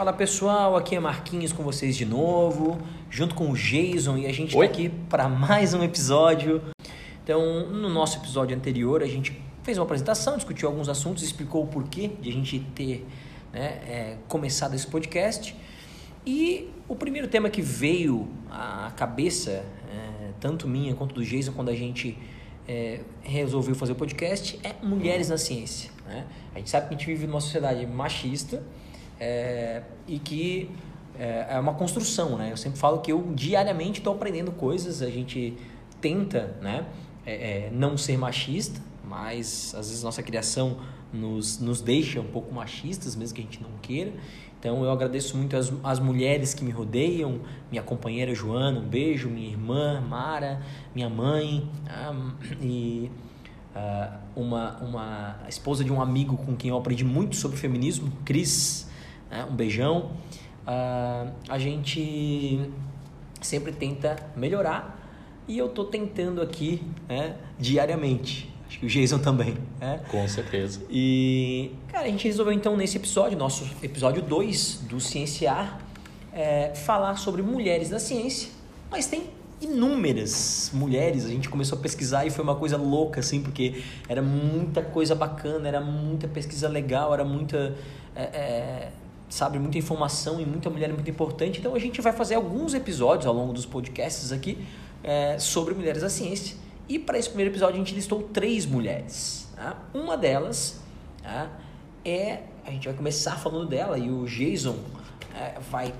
Fala pessoal, aqui é Marquinhos com vocês de novo, junto com o Jason e a gente está aqui para mais um episódio. Então, no nosso episódio anterior, a gente fez uma apresentação, discutiu alguns assuntos, explicou o porquê de a gente ter né, é, começado esse podcast. E o primeiro tema que veio à cabeça, é, tanto minha quanto do Jason, quando a gente é, resolveu fazer o podcast, é mulheres na ciência. Né? A gente sabe que a gente vive numa sociedade machista é, e que é, é uma construção, né? Eu sempre falo que eu diariamente estou aprendendo coisas, a gente tenta, né, é, é, não ser machista, mas às vezes nossa criação nos, nos deixa um pouco machistas, mesmo que a gente não queira. Então eu agradeço muito as, as mulheres que me rodeiam, minha companheira Joana, um beijo, minha irmã Mara, minha mãe ah, e ah, uma, uma esposa de um amigo com quem eu aprendi muito sobre feminismo, Cris, né, um beijão. Ah, a gente sempre tenta melhorar e eu tô tentando aqui né, diariamente. Acho que o Jason também. Né? Com certeza. E, cara, a gente resolveu então nesse episódio, nosso episódio 2 do Cienciar, é, falar sobre mulheres na ciência, mas tem inúmeras mulheres. A gente começou a pesquisar e foi uma coisa louca, assim, porque era muita coisa bacana, era muita pesquisa legal, era muita. é, é, sabe, muita informação e muita mulher muito importante. Então a gente vai fazer alguns episódios ao longo dos podcasts aqui é, sobre mulheres da ciência. E para esse primeiro episódio a gente listou três mulheres. tá? Uma delas tá, é. A gente vai começar falando dela e o Jason é, vai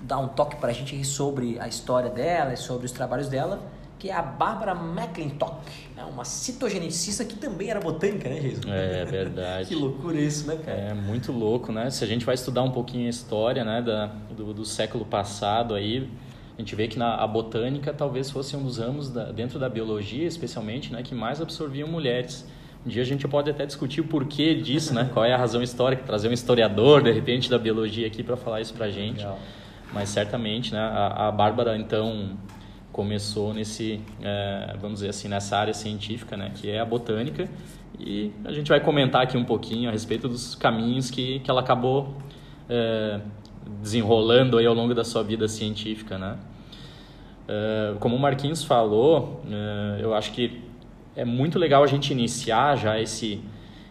dar um toque para a gente sobre a história dela e sobre os trabalhos dela, que é a Bárbara McClintock, né, uma citogeneticista que também era botânica, né, Jason? É verdade. que loucura isso, né, cara? É muito louco, né? Se a gente vai estudar um pouquinho a história né, da, do, do século passado aí, a gente vê que na, a botânica talvez fosse um dos ramos da, dentro da biologia, especialmente, né, que mais absorviam mulheres. Um dia a gente pode até discutir o porquê disso, né? Qual é a razão histórica, trazer um historiador, de repente, da biologia aqui para falar isso pra gente. Legal. Mas certamente, né, a, a Bárbara, então, começou nesse, é, vamos dizer assim, nessa área científica, né, que é a botânica. E a gente vai comentar aqui um pouquinho a respeito dos caminhos que, que ela acabou é, desenrolando aí ao longo da sua vida científica, né. É, como o Marquinhos falou, é, eu acho que é muito legal a gente iniciar já esse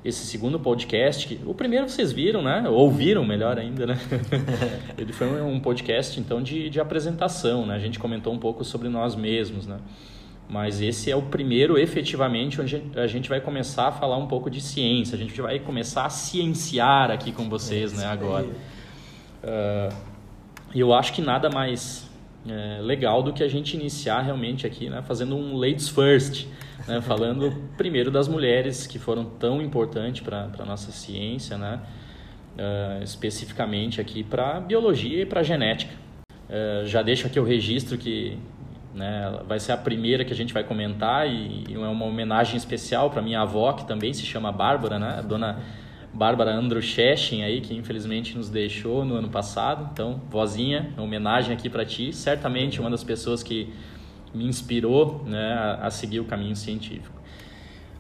esse segundo podcast, que o primeiro vocês viram, né? Ouviram, melhor ainda, né? Ele foi um podcast, então, de, de apresentação, né? A gente comentou um pouco sobre nós mesmos, né? Mas esse é o primeiro, efetivamente, onde a gente vai começar a falar um pouco de ciência. A gente vai começar a cienciar aqui com vocês, né? Agora. E eu acho que nada mais é, legal do que a gente iniciar realmente aqui, né? Fazendo um ladies first, né? Falando primeiro das mulheres que foram tão importantes para a nossa ciência, né? Uh, especificamente aqui para biologia e para genética. Uh, já deixo aqui o registro que né, vai ser a primeira que a gente vai comentar e, e é uma homenagem especial para minha avó, que também se chama Bárbara, né? Dona Bárbara Andrusheshin aí, que infelizmente nos deixou no ano passado. Então, vozinha, homenagem aqui para ti. Certamente uma das pessoas que me inspirou né, a, a seguir o caminho científico.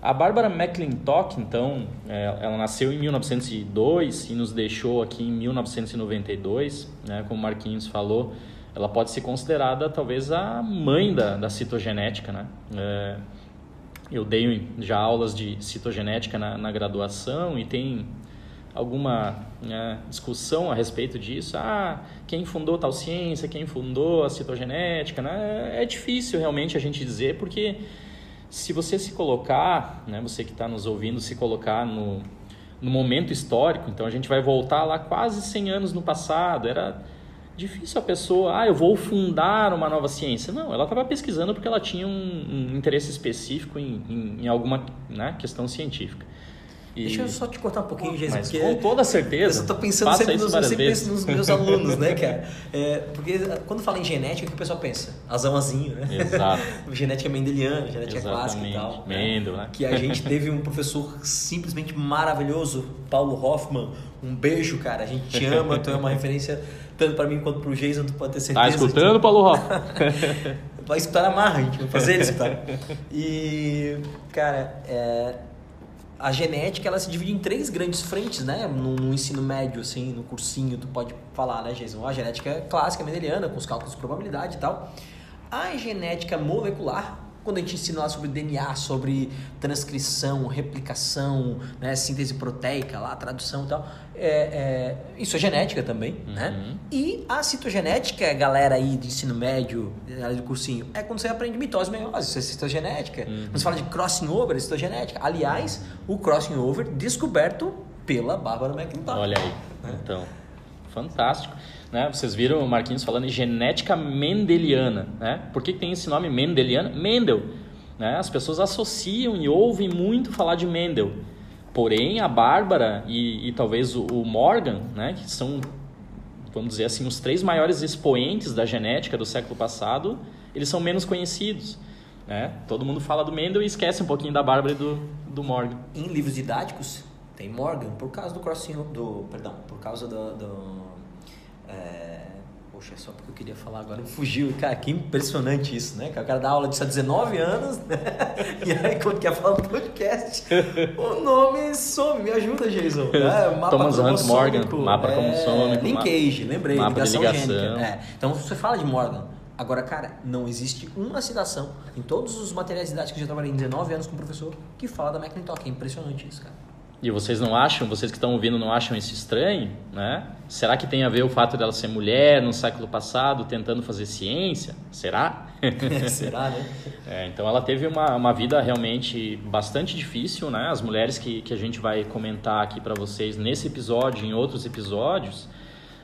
A Bárbara McClintock, então, é, ela nasceu em 1902 e nos deixou aqui em 1992, né, como o Marquinhos falou, ela pode ser considerada talvez a mãe da, da citogenética, né? É, eu dei já aulas de citogenética na, na graduação e tem alguma né, discussão a respeito disso. Ah, quem fundou tal ciência, quem fundou a citogenética, né? É difícil realmente a gente dizer, porque se você se colocar, né, você que está nos ouvindo, se colocar no, no momento histórico, então a gente vai voltar lá quase 100 anos no passado, era difícil a pessoa, ah, eu vou fundar uma nova ciência. Não, ela estava pesquisando porque ela tinha um, um interesse específico em, em, em alguma né, questão científica. E... Deixa eu só te cortar um pouquinho, Jason. Mas porque com toda certeza. Eu estou pensando sempre, nos, eu sempre penso nos meus alunos, né, cara? É, porque quando fala em genética, o que o pessoal pensa? Azãozinho, né? Exato. genética mendeliana, genética Exatamente. clássica e tal. Mendel, né? né? Que a gente teve um professor simplesmente maravilhoso, Paulo Hoffman. Um beijo, cara. A gente te ama, tu é uma referência tanto para mim quanto para o Jason, tu pode ter certeza. Tá escutando, que... Paulo Hoffman? vai escutar a marra, a gente vai fazer ele escutar. E, cara, é a genética ela se divide em três grandes frentes, né? No, no, ensino médio, assim, no cursinho, tu pode falar, né, Jason? A genética clássica mendeliana, com os cálculos de probabilidade e tal. A genética molecular, quando a gente ensina lá sobre DNA, sobre transcrição, replicação, né, síntese proteica, lá, tradução e tal, é, é, isso é genética também, uhum. né? E a citogenética, galera aí de ensino médio, de cursinho, é quando você aprende mitose e meiose, isso é citogenética. Uhum. Quando você fala de crossing over, é citogenética. Aliás, o crossing over descoberto pela Bárbara McIntyre. Olha aí, é. então, fantástico. Né? Vocês viram o Marquinhos falando em genética mendeliana. Né? Por que, tem esse nome mendeliana? Mendel. Né? As pessoas associam e ouvem muito falar de Mendel. Porém, a Bárbara e, e talvez o, o Morgan, né? que são, vamos dizer assim, os três maiores expoentes da genética do século passado, eles são menos conhecidos. Né? Todo mundo fala do Mendel e esquece um pouquinho da Bárbara e do, do Morgan. Em livros didáticos, tem Morgan por causa do crossing, do, perdão, por causa do, do é... Poxa, só porque eu queria falar agora, fugiu. Cara, que impressionante isso, né? O cara dá aula disso há 19 anos, né? E aí, quando quer falar no podcast, o nome some. Me ajuda, Jason. É, mapa Thomas Hunt Morgan, mapa é, cromossômico. Linkage, lembrei. Mapa ligação, ligação. gênica. É. Então, você fala de Morgan. Agora, cara, não existe uma citação em todos os materiais didáticos que eu já trabalhei em 19 anos com professor que fala da McClintock. É impressionante isso, cara. E vocês não acham, vocês que estão ouvindo não acham isso estranho, né? Será que tem a ver o fato dela ser mulher no século passado tentando fazer ciência? Será? Será, né? É, então ela teve uma, uma vida realmente bastante difícil, né? As mulheres que, que a gente vai comentar aqui para vocês nesse episódio e em outros episódios,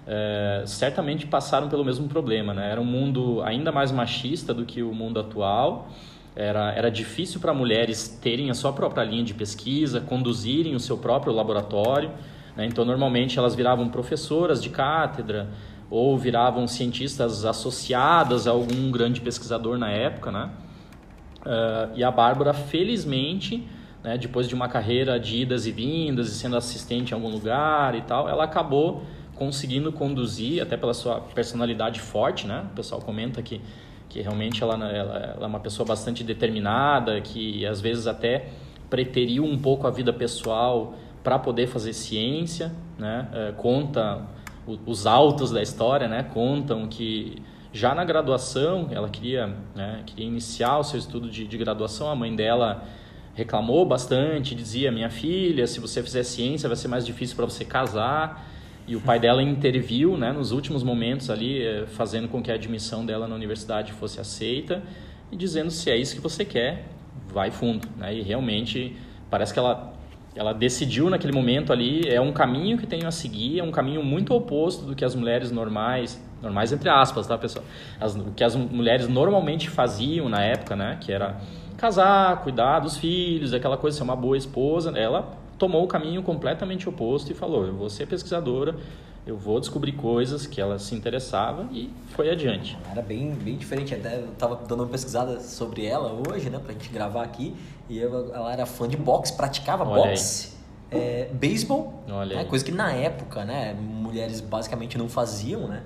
é, certamente passaram pelo mesmo problema, né? Era um mundo ainda mais machista do que o mundo atual era, era difícil para mulheres terem a sua própria linha de pesquisa, conduzirem o seu próprio laboratório. Né? Então, normalmente, elas viravam professoras de cátedra ou viravam cientistas associadas a algum grande pesquisador na época. Né? Uh, e a Bárbara, felizmente, né, depois de uma carreira de idas e vindas e sendo assistente em algum lugar e tal, ela acabou conseguindo conduzir, até pela sua personalidade forte, né? O pessoal comenta que que realmente ela, ela, ela, é uma pessoa bastante determinada, que às vezes até preteriu um pouco a vida pessoal para poder fazer ciência, né? É, conta os autos da história, né? Contam que já na graduação ela queria, né? queria iniciar o seu estudo de, de graduação, a mãe dela reclamou bastante, dizia minha filha, se você fizer ciência vai ser mais difícil para você casar. E o pai dela interviu né, nos últimos momentos ali, eh, fazendo com que a admissão dela na universidade fosse aceita e dizendo se é isso que você quer, vai fundo. Né? E realmente parece que ela, ela decidiu naquele momento ali, é um caminho que tenho a seguir, é um caminho muito oposto do que as mulheres normais, normais entre aspas, tá pessoal? As, o que as mulheres normalmente faziam na época, né? Que era casar, cuidar dos filhos, aquela coisa, ser uma boa esposa. Ela tomou o caminho completamente oposto e falou: eu vou ser pesquisadora, eu vou descobrir coisas que ela se interessava e foi adiante. Era bem, bem diferente, até eu estava dando uma pesquisada sobre ela hoje, né, pra gente gravar aqui, e eu, ela era fã de boxe, praticava Olha boxe. É, beisebol, né, coisa que na época, né, mulheres basicamente não faziam, né,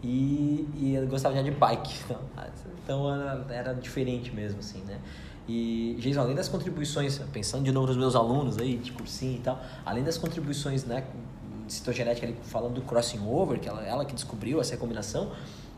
e, e gostava de bike, então, então era, era diferente mesmo, assim, né. E, Jason, além das contribuições, pensando de novo nos meus alunos aí, de cursinho e tal, além das contribuições, né, de citogenética, ali, falando do crossing over, que ela, ela que descobriu essa combinação,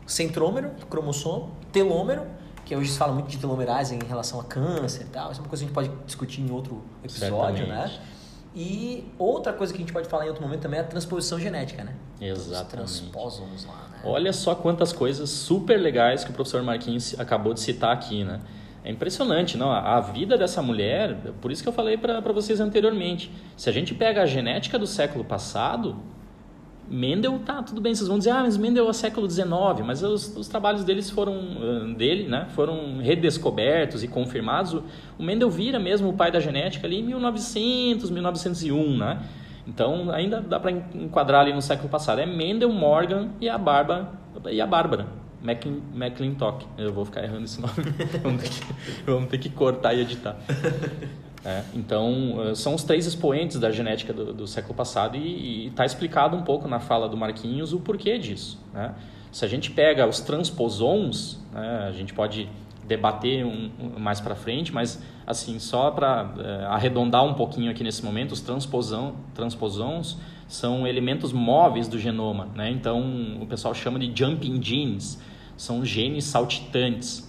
centrômero, cromossomo, telômero, que hoje se fala muito de telomerase em relação a câncer e tal, isso é uma coisa que a gente pode discutir em outro episódio, né? Certamente. né? E outra coisa que a gente pode falar em outro momento também é a transposição genética, né? Exatamente. Os transposons lá, né? Olha só quantas coisas super legais que o professor Marquinhos acabou de citar aqui, né? É impressionante, não? A vida dessa mulher, por isso que eu falei para vocês anteriormente. Se a gente pega a genética do século passado, Mendel, tá, tudo bem, vocês vão dizer, ah, mas Mendel é século XIX, mas os, os trabalhos deles foram, dele, né, foram redescobertos e confirmados. O, o Mendel vira mesmo o pai da genética ali em 1900, 1901, né? Então, ainda dá para enquadrar ali no século passado. É Mendel, Morgan e a, Barba, e a Bárbara. McClintock. Eu vou ficar errando esse nome. vamos, ter que, vamos, ter que, cortar e editar. É, então, eh, são os três expoentes da genética do, do século passado e está explicado um pouco na fala do Marquinhos o porquê disso. Né? Se a gente pega os transposons, né, a gente pode debater um, um mais para frente, mas assim só para é, arredondar um pouquinho aqui nesse momento, os transposão, transposons são elementos móveis do genoma, né? Então o pessoal chama de jumping genes, são genes saltitantes.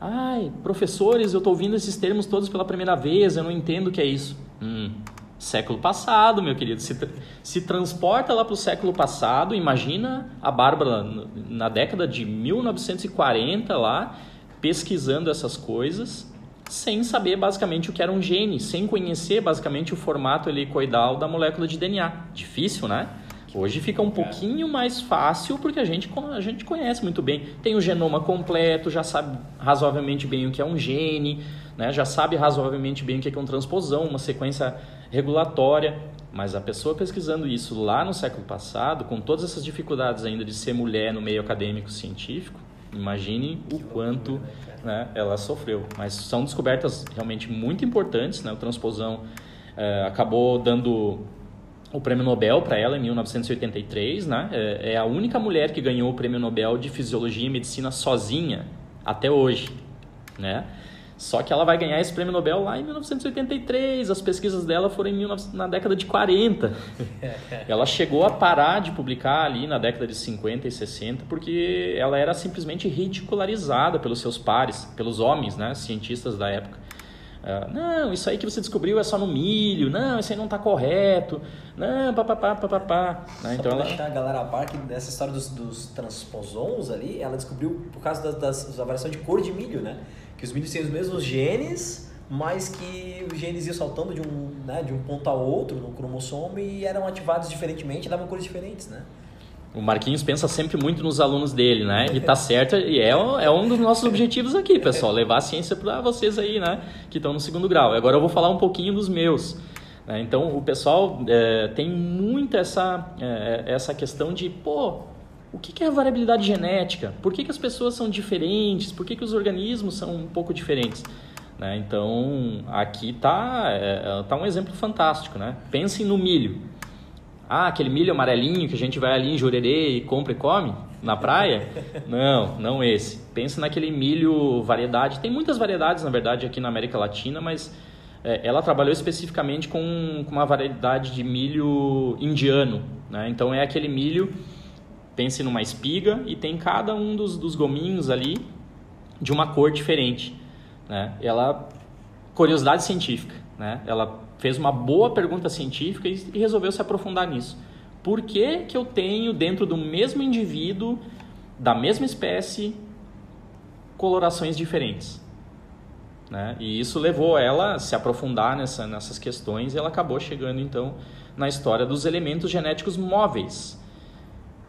Ai, professores, eu estou ouvindo esses termos todos pela primeira vez, eu não entendo o que é isso. Hum, século passado, meu querido. Se, se transporta lá para o século passado, imagina a Bárbara na década de 1940 lá, pesquisando essas coisas, sem saber basicamente o que era um gene, sem conhecer basicamente o formato helicoidal da molécula de DNA. Difícil, né? Hoje fica um pouquinho mais fácil porque a gente, a gente conhece muito bem. Tem o genoma completo, já sabe razoavelmente bem o que é um gene, né? já sabe razoavelmente bem o que é uma transposão, uma sequência regulatória. Mas a pessoa pesquisando isso lá no século passado, com todas essas dificuldades ainda de ser mulher no meio acadêmico científico, imagine o quanto né, ela sofreu. Mas são descobertas realmente muito importantes. Né? O transposão eh, acabou dando o prêmio Nobel para ela em 1983, né? É, é, a única mulher que ganhou o prêmio Nobel de Fisiologia e Medicina sozinha até hoje, né? Só que ela vai ganhar esse prêmio Nobel lá em 1983. As pesquisas dela foram em 19... na década de 40. ela chegou a parar de publicar ali na década de 50 e 60 porque ela era simplesmente ridicularizada pelos seus pares, pelos homens, né, cientistas da época. Uh, não, isso aí que você descobriu é só no milho. Não, isso aí não está correto. Não, papapá, papapá. Né? Então ela... deixar a galera a par que nessa história dos, dos transposons ali, ela descobriu por causa das, das, da variação de cor de milho, né? Que os milhos têm os mesmos genes, mas que os genes iam saltando de um, né, de um ponto a outro no cromossomo e eram ativados diferentemente e davam cores diferentes, né? O Marquinhos pensa sempre muito nos alunos dele, né? E tá certo, e é, é um dos nossos objetivos aqui, pessoal, levar a ciência para vocês aí, né? Que estão no segundo grau. Agora eu vou falar um pouquinho dos meus. Né? Então, o pessoal é, tem muito essa, é, essa questão de, pô, o que é a variabilidade genética? Por que, que as pessoas são diferentes? Por que, que os organismos são um pouco diferentes? Né? Então, aqui tá, é, tá um exemplo fantástico, né? Pensem no milho. Ah, aquele milho amarelinho que a gente vai ali em Jurerê e compra e come na praia? Não, não esse. Pensa naquele milho variedade. Tem muitas variedades, na verdade, aqui na América Latina, mas é, ela trabalhou especificamente com, com, uma variedade de milho indiano. Né? Então é aquele milho, pense numa espiga e tem cada um dos, dos gominhos ali de uma cor diferente. Né? Ela, curiosidade científica, né? ela fez uma boa pergunta científica e, resolveu se aprofundar nisso. Por que, que eu tenho dentro do mesmo indivíduo, da mesma espécie, colorações diferentes? Né? E isso levou ela a se aprofundar nessa, nessas questões e ela acabou chegando então na história dos elementos genéticos móveis.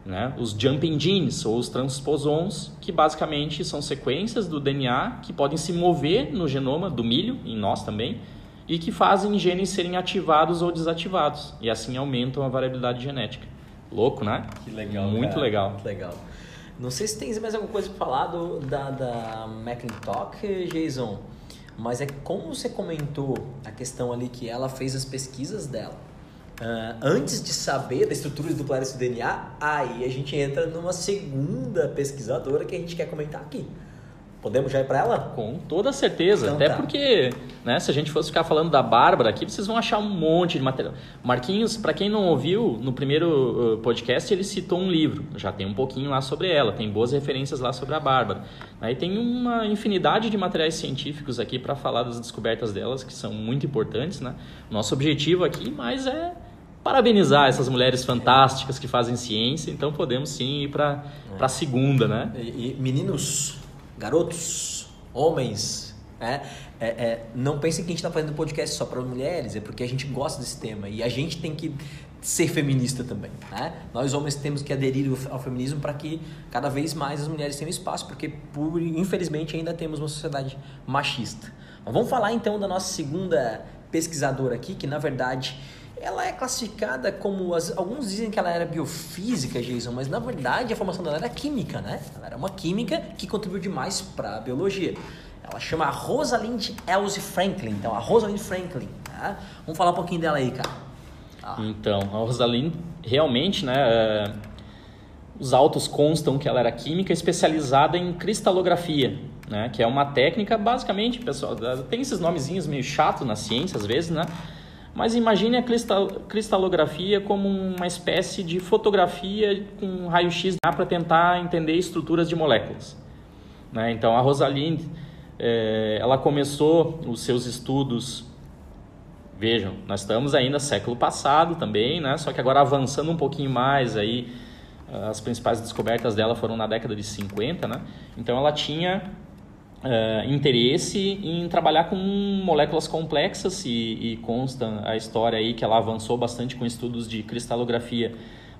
Né? Os jumping genes ou os transposons, que basicamente são sequências do DNA que podem se mover no genoma do milho, em nós também, e que fazem genes serem ativados ou desativados e assim aumentam a variabilidade genética. Louco, né? Que legal. Muito cara. legal. Muito legal. Não sei se tem mais alguma coisa para falar do, da, da Jason, mas é como você comentou a questão ali que ela fez as pesquisas dela. Uh, antes de saber da estrutura duplares do DNA, aí a gente entra numa segunda pesquisadora que a gente quer comentar aqui. Podemos já ir para ela? Com toda certeza. Então, Até tá. porque, né, se a gente fosse ficar falando da Bárbara aqui, vocês vão achar um monte de material. Marquinhos, para quem não ouviu, no primeiro uh, podcast ele citou um livro. Já tem um pouquinho lá sobre ela, tem boas referências lá sobre a Bárbara. Aí tem uma infinidade de materiais científicos aqui para falar das descobertas delas, que são muito importantes, né? Nosso objetivo aqui, mais é parabenizar essas mulheres fantásticas que fazem ciência, então podemos sim ir para a segunda, né? E, e meninos, garotos, homens, né? É, é, não pensem que a gente está fazendo podcast só para mulheres, é porque a gente gosta desse tema e a gente tem que ser feminista também, né? Nós homens temos que aderir ao feminismo para que cada vez mais as mulheres tenham espaço, porque por, infelizmente ainda temos uma sociedade machista. Mas vamos falar então da nossa segunda pesquisadora aqui, que na verdade ela é classificada como. As, alguns dizem que ela era biofísica, Jason, mas na verdade a formação dela era química, né? Ela era uma química que contribuiu demais para a biologia. Ela chama Rosalind Elsie Franklin. Então, a Rosalind Franklin. Tá? Vamos falar um pouquinho dela aí, cara. Ah. Então, a Rosalind realmente, né? É... os autos constam que ela era química especializada em cristalografia, né? Que é uma técnica, basicamente, pessoal, tem esses nomezinhos meio chato na ciência às vezes, né? Mas imagine a cristal, cristalografia como uma espécie de fotografia com raio-x para tentar entender estruturas de moléculas. Né? Então a Rosalind, é, ela começou os seus estudos Vejam, nós estamos ainda século passado também, né? Só que agora avançando um pouquinho mais aí, as principais descobertas dela foram na década de 50, né? Então ela tinha uh, interesse em trabalhar com moléculas complexas e, e consta a história aí que ela avançou bastante com estudos de cristalografia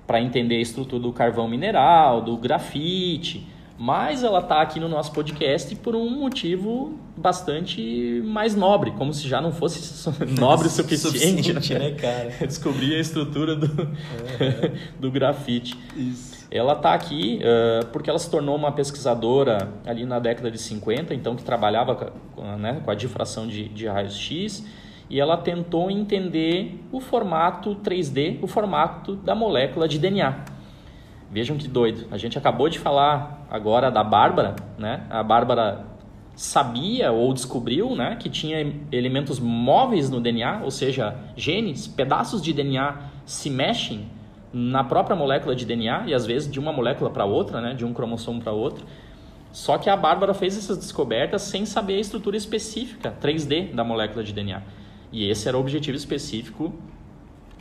para entender a estrutura do carvão mineral, do grafite, mas ela está aqui no nosso podcast por um motivo bastante mais nobre, como se já não fosse nobre o suficiente, suficiente né? né, cara? Descobrir a estrutura do, uhum. do grafite. Isso. Ela está aqui uh, porque ela se tornou uma pesquisadora ali na década de 50, então que trabalhava com, né, com a difração de, de raios-x, e ela tentou entender o formato 3D, o formato da molécula de DNA. Vejam que doido. A gente acabou de falar agora da Bárbara, né? A Bárbara sabia ou descobriu, né, que tinha elementos móveis no DNA, ou seja, genes, pedaços de DNA se mexem na própria molécula de DNA e às vezes de uma molécula para outra, né, de um cromossomo para outro. Só que a Bárbara fez essas descobertas sem saber a estrutura específica 3D da molécula de DNA. E esse era o objetivo específico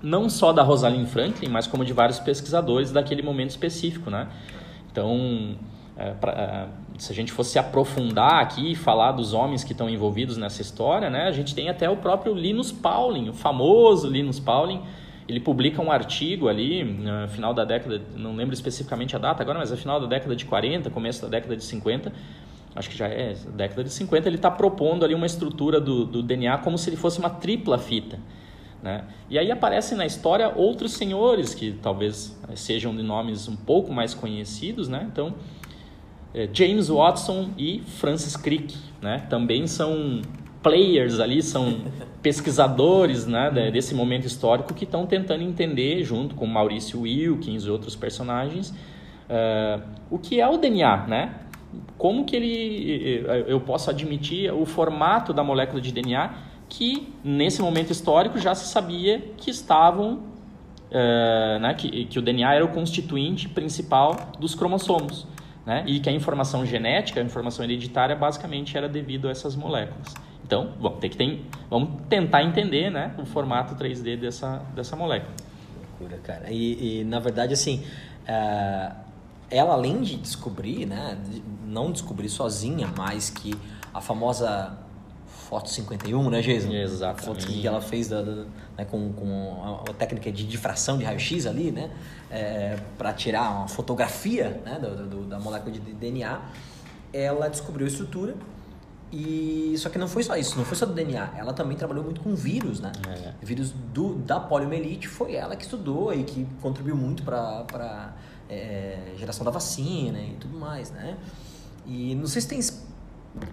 não só da Rosalind Franklin, mas como de vários pesquisadores daquele momento específico, né? Então, é, pra, é, se a gente fosse aprofundar aqui e falar dos homens que estão envolvidos nessa história, né? A gente tem até o próprio Linus Pauling, o famoso Linus Pauling. Ele publica um artigo ali, no final da década, não lembro especificamente a data agora, mas no final da década de 40, começo da década de 50, acho que já é década de 50, ele está propondo ali uma estrutura do, do DNA como se ele fosse uma tripla fita. Né? E aí aparecem na história outros senhores que talvez eh, sejam de nomes um pouco mais conhecidos, né? Então, é, James Watson e Francis Crick, né? Também são players ali, são pesquisadores né, desse momento histórico que estão tentando entender, junto com Maurício Wilkins e outros personagens, uh, o que é o DNA, né? Como que ele, eu posso admitir o formato da molécula de DNA que nesse momento histórico já se sabia que estavam é, né, que, que o DNA era o constituinte principal dos cromossomos né, e que a informação genética, a informação hereditária basicamente era devido a essas moléculas. Então, bom, tem que ter, vamos tentar entender né, o formato 3D dessa, dessa molécula. Loucura, cara. E, e na verdade, assim, uh, ela além de descobrir, né, não descobrir sozinha, mas que a famosa Foto 51, né, Jason? Exatamente. Foto que ela fez da, da né, com, com a, a, técnica de difração de raio-x ali, né? É, para tirar uma fotografia né, do, do, da molécula de DNA. Ela descobriu a estrutura e só que não foi só isso, não foi só do DNA. Ela também trabalhou muito com vírus, né? É. Vírus do, da poliomielite foi ela que estudou e que contribuiu muito para é, geração da vacina e tudo mais, né? E não sei se tem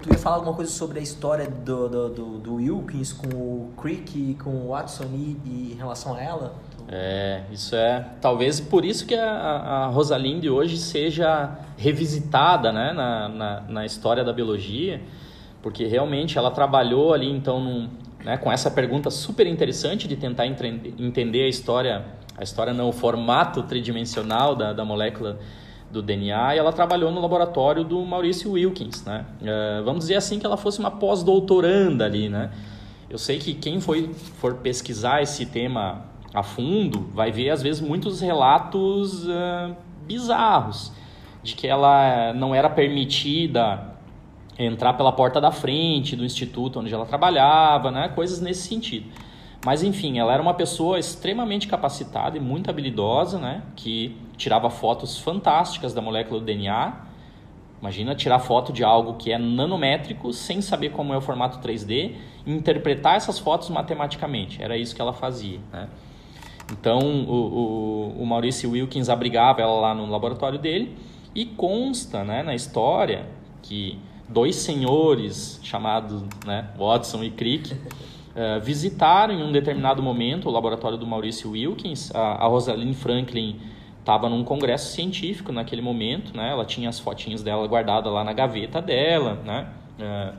Tu ia falar alguma coisa sobre a história do, do, do, do Wilkins com o Crick e com o Watson e, e em relação a ela? É, isso é. Talvez por isso que a, a Rosalinde hoje seja revisitada né, na, na, na, história da biologia, porque realmente ela trabalhou ali então num, né, com essa pergunta super interessante de tentar entender a história, a história não, o formato tridimensional da, da molécula do DNA e ela trabalhou no laboratório do Maurício Wilkins, né? Uh, vamos dizer assim que ela fosse uma pós-doutoranda ali, né? Eu sei que quem foi, for pesquisar esse tema a fundo vai ver às vezes muitos relatos uh, bizarros de que ela não era permitida entrar pela porta da frente do instituto onde ela trabalhava, né? Coisas nesse sentido. Mas enfim, ela era uma pessoa extremamente capacitada e muito habilidosa, né? Que tirava fotos fantásticas da molécula do DNA. Imagina tirar foto de algo que é nanométrico sem saber como é o formato 3D e interpretar essas fotos matematicamente. Era isso que ela fazia, né? Então, o, o, o Maurício Wilkins abrigava ela lá no laboratório dele e consta né, na história que dois senhores chamados né, Watson e Crick uh, visitaram em um determinado momento o laboratório do Maurício Wilkins. A, a Rosalind Franklin estava num congresso científico naquele momento, né? Ela tinha as fotinhas dela guardadas lá na gaveta dela, né? É,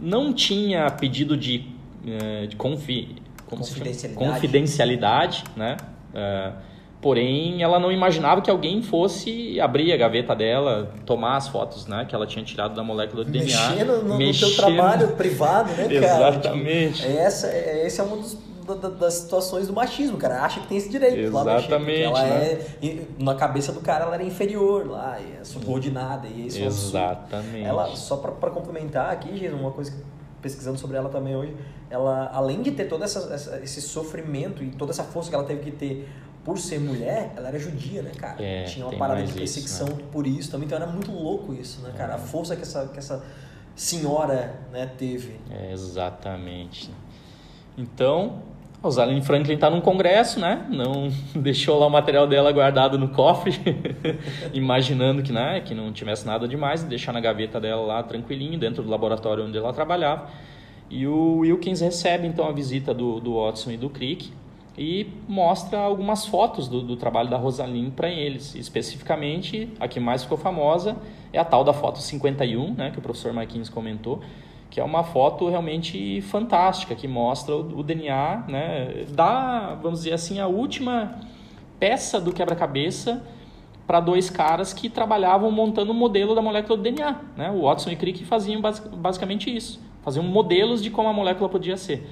não tinha pedido de, é, de confi, confidencialidade. confidencialidade, né? É, porém, ela não imaginava que alguém fosse abrir a gaveta dela, tomar as fotos, né? Que ela tinha tirado da molécula de mexendo DNA. No, no mexendo no seu trabalho privado, né, cara? Exatamente. Tipo, essa, esse é um dos das situações do machismo, cara. Acha que tem esse direito. Exatamente. ela né? é, na cabeça do cara, ela era inferior lá, é subordinada. E isso Exatamente. Ela, só para complementar aqui, gente, uma coisa que pesquisando sobre ela também hoje, ela, além de ter todo essa, essa, esse sofrimento e toda essa força que ela teve que ter por ser mulher, ela era judia, né, cara? É, Tinha uma parada de perseguição né? por isso também, então era muito louco isso, né, cara? A força que essa, que essa senhora né, teve. É, exatamente. Então, a Rosalind Franklin está num congresso, né? Não deixou lá o material dela guardado no cofre, imaginando que, né, que não tivesse nada demais, deixar na gaveta dela lá tranquilinho, dentro do laboratório onde ela trabalhava. E o Wilkins recebe então a visita do, do Watson e do Crick e mostra algumas fotos do, do trabalho da Rosalind para eles. Especificamente, a que mais ficou famosa é a tal da foto 51, né, que o professor Marquinhos comentou, que é uma foto realmente fantástica, que mostra o, o DNA, né, da, vamos dizer assim, a última peça do quebra-cabeça para dois caras que trabalhavam montando o um modelo da molécula do DNA. Né? O Watson e Crick faziam basicamente isso, faziam modelos de como a molécula podia ser.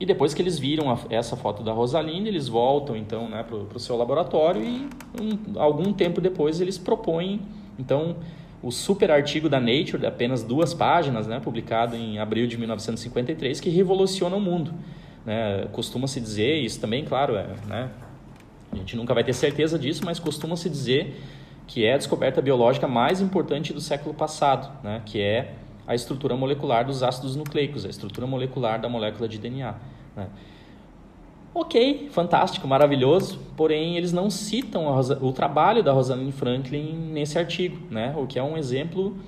E depois que eles viram a, essa foto da Rosalinda, eles voltam então né, para o seu laboratório e um, algum tempo depois eles propõem então o super artigo da Nature, de apenas duas páginas, né, publicado em abril de 1953, que revoluciona o mundo. Né? Costuma-se dizer, isso também, claro, é, né? a gente nunca vai ter certeza disso, mas costuma-se dizer que é a descoberta biológica mais importante do século passado, né? que é a estrutura molecular dos ácidos nucleicos, a estrutura molecular da molécula de DNA. Né? Ok, fantástico, maravilhoso, porém eles não citam o trabalho da Rosalind Franklin nesse artigo, né? o que é um exemplo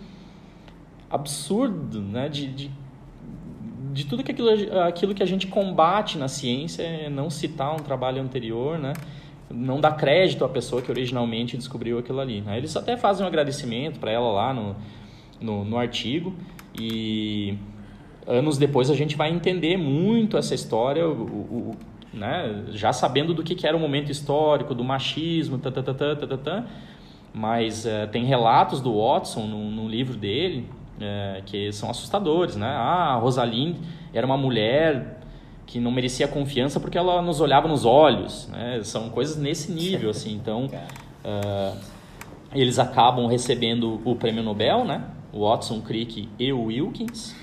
absurdo né? de, de, de tudo que aquilo, aquilo que a gente combate na ciência é não citar um trabalho anterior, né? não dar crédito à pessoa que originalmente descobriu aquilo ali. Né? Eles até fazem um agradecimento para ela lá no, no, no artigo e anos depois a gente vai entender muito essa história, o, o, né? já sabendo do que, que era o momento histórico, do machismo, tá, tá, tá, tá, tá, tá, tá. mas uh, tem relatos do Watson no, no livro dele uh, que são assustadores. Né? Ah, a Rosalind era uma mulher que não merecia confiança porque ela nos olhava nos olhos. Né? São coisas nesse nível. assim. Então, uh, eles acabam recebendo o prêmio Nobel, né? Watson, Crick e Wilkins.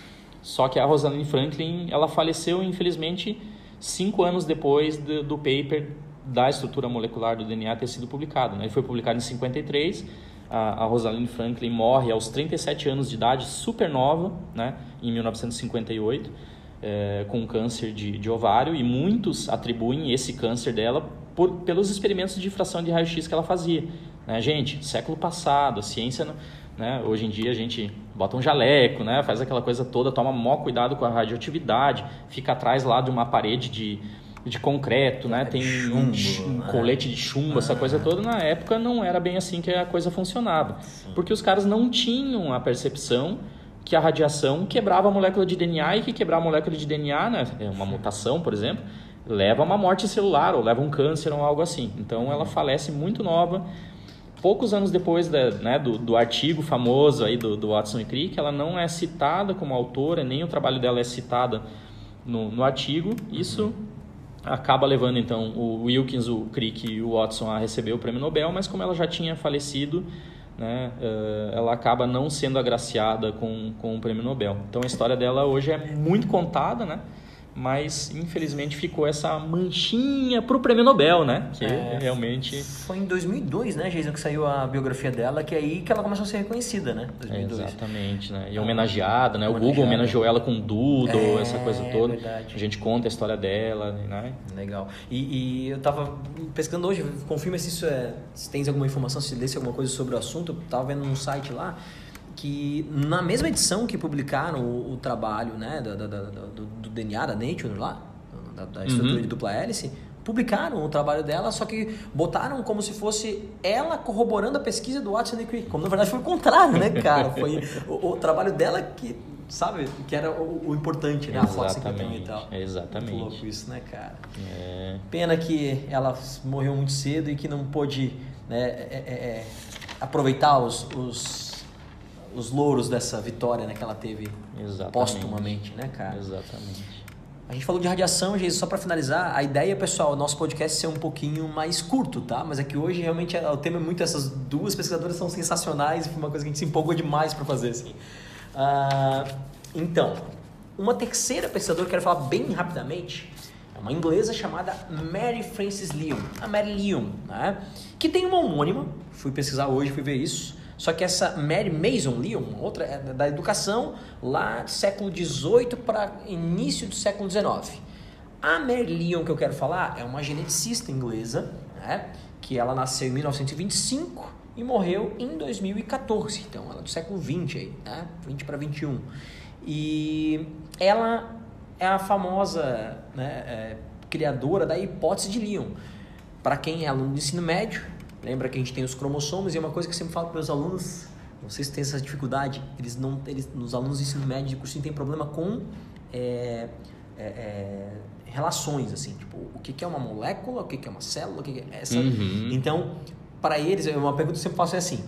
Só que a Rosalind Franklin ela faleceu, infelizmente, cinco anos depois do, do paper da estrutura molecular do DNA ter sido publicado. Né? Ele foi publicado em 53. A, a Rosalind Franklin morre aos 37 anos de idade, super nova, né? em 1958, é, com câncer de, de ovário. E muitos atribuem esse câncer dela por, pelos experimentos de difração de raio-x que ela fazia. Né? Gente, século passado, a ciência... Não, né? Hoje em dia a gente bota um jaleco, né? faz aquela coisa toda, toma maior cuidado com a radioatividade, fica atrás lá de uma parede de, de concreto, né? tem chumbo, um, um, colete de chumbo, ah. essa coisa toda. Na época não era bem assim que a coisa funcionava, Sim. porque os caras não tinham a percepção que a radiação quebrava a molécula de DNA e que quebrar a molécula de DNA, né? É uma mutação, por exemplo, leva a uma morte celular ou leva um câncer ou algo assim. Então ela falece muito nova poucos anos depois da, né, do, do, artigo famoso aí do, do, Watson e Crick, ela não é citada como autora, nem o trabalho dela é citada no, no artigo. Isso acaba levando então o Wilkins, o Crick e o Watson a receber o prêmio Nobel, mas como ela já tinha falecido, né, uh, ela acaba não sendo agraciada com, com o prêmio Nobel. Então a história dela hoje é muito contada, né? Mas infelizmente ficou essa manchinha pro prêmio Nobel, né? Que é, realmente. Foi em 2002, né, Jason, que saiu a biografia dela, que é aí que ela começou a ser reconhecida, né? 2002. É, exatamente, né? E homenageada, né? O Google homenageou ela com Doodle, é, essa coisa toda. Verdade. A gente conta a história dela, né? Legal. E, e eu tava pesquisando hoje, confirma se isso é. Se tens alguma informação, se lesse alguma coisa sobre o assunto. Eu tava vendo num site lá que na mesma edição que publicaram o, o trabalho né, do, do, do, do, DNA da Nature lá, da, da estrutura uhum. de dupla hélice, publicaram o trabalho dela, só que botaram como se fosse ela corroborando a pesquisa do Watson Crick, como na verdade foi o contrário, né, cara? Foi o, o trabalho dela que, sabe, que era o, o importante, né? A Exatamente, e tal. exatamente. Muito louco isso, né, cara? É, Pena que ela morreu muito cedo e que não pôde né, é- é- é, aproveitar os, os, os louros dessa vitória né, que ela teve Exatamente. póstumamente, né, cara? exatamente. A gente falou de radiação, gente, só para finalizar, a ideia, pessoal, nosso podcast ser um pouquinho mais curto, tá? Mas é que hoje realmente é- o tema é muito essas duas pesquisadoras são sensacionais e foi uma coisa que a gente se empolgou demais para fazer assim. Ah, então, uma terceira pesquisadora que eu quero falar bem rapidamente é uma inglesa chamada Mary Frances Lyon, a Mary Lyon, né? Que tem uma homônima, fui pesquisar hoje, fui ver isso. Só que essa Mary Mason uma outra é da educação, lá do século XVIII para início do século XIX. A Mary Lyon que eu quero falar é uma geneticista inglesa, né? que ela nasceu em 1925 e morreu em 2014. Então, ela é do século 20 aí, né? 20 para 21. E ela é a famosa né, é, criadora da hipótese de Lyon. Para quem é aluno do ensino médio, lembra que a gente tem os cromossomos e é uma coisa que eu sempre falo para os alunos, vocês têm essa dificuldade, eles não, eles, os alunos do ensino médio de cursinho têm problema com é, é, é, relações, assim, tipo, o que, que é uma molécula, o que, que é uma célula, o que, que é essa. Uhum. Então, para eles, uma pergunta que eu sempre faço é assim,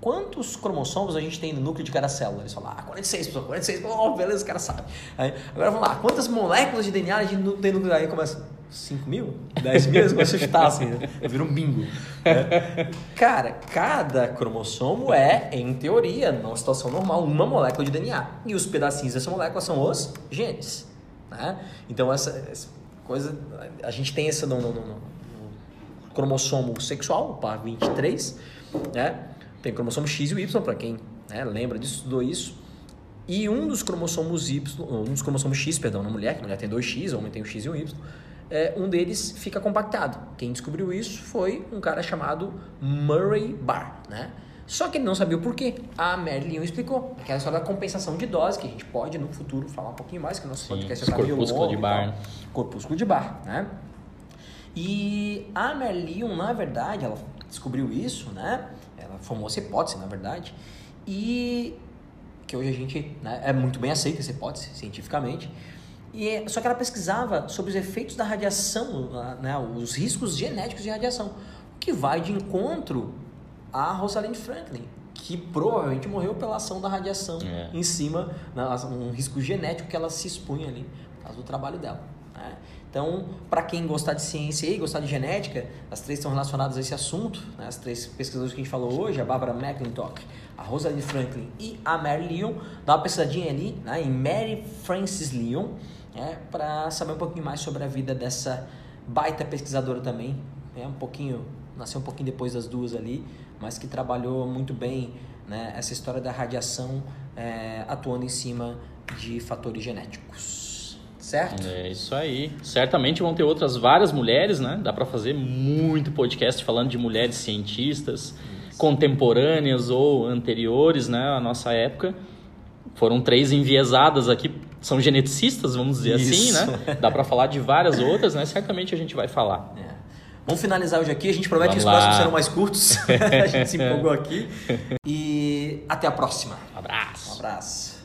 quantos cromossomos a gente tem no núcleo de cada célula? Eles falam, ah, 46, pessoal, 46, oh, beleza, os caras sabem. Aí, agora vamos lá, quantas moléculas de DNA a gente não tem no núcleo? Aí começa, 5 mil? 10 mil? Eles começam a chutar assim, né? Vira um bingo. né? Cara, cada cromossomo é, em teoria, numa situação normal, uma molécula de DNA. E os pedacinhos dessa molécula são os genes. Né? Então, essa, essa coisa, a gente tem essa no, no, no, cromossomo sexual, o par 23, né? Tem cromossomo X e Y, para quem né, lembra disso, estudou isso. E um dos cromossomos Y, um dos cromossomos X, perdão, na mulher, que a mulher tem dois X, o homem tem um X e um Y, é, um deles fica compactado. Quem descobriu isso foi um cara chamado Murray Barr, né? Só que ele não sabia o porquê. A Mary Lyon explicou. Aquela história da compensação de dose, que a gente pode no futuro falar um pouquinho mais, que o nosso Sim, podcast já tá corpúsculo longo de Barr? Corpúsculo de Barr, né? E a Mary Lyon, na verdade, ela descobriu isso, né? Ela formou essa hipótese, na verdade, e que hoje a gente né, é muito bem aceita essa hipótese cientificamente. E é- só que ela pesquisava sobre os efeitos da radiação, né, os riscos genéticos de radiação, o que vai de encontro a Rosalind Franklin, que provavelmente morreu pela ação da radiação É. em cima, um risco genético que ela se expunha ali por causa do trabalho dela. né? Então, para quem gostar de ciência e gostar de genética, as três estão relacionadas a esse assunto. Né? As três pesquisadoras que a gente falou hoje, a Barbara McClintock, a Rosalind Franklin e a Mary Lyon. Dá uma pesquisadinha ali né? em Mary Frances Lyon né? para saber um pouquinho mais sobre a vida dessa baita pesquisadora também. Né? Um pouquinho, nasceu um pouquinho depois das duas ali, mas que trabalhou muito bem né? essa história da radiação é, atuando em cima de fatores genéticos. Certo? É isso aí. Certamente vão ter outras várias mulheres, né? Dá para fazer muito podcast falando de mulheres cientistas contemporâneas ou anteriores, né, à nossa época. Foram três enviesadas aqui, são geneticistas, vamos dizer assim, Isso. né? Dá para falar de várias outras, né? Certamente a gente vai falar. É. Vamos finalizar hoje aqui. A gente promete que os Vamos lá. próximos serão mais curtos. a gente se empolgou aqui. E até a próxima. Um abraço. Um abraço.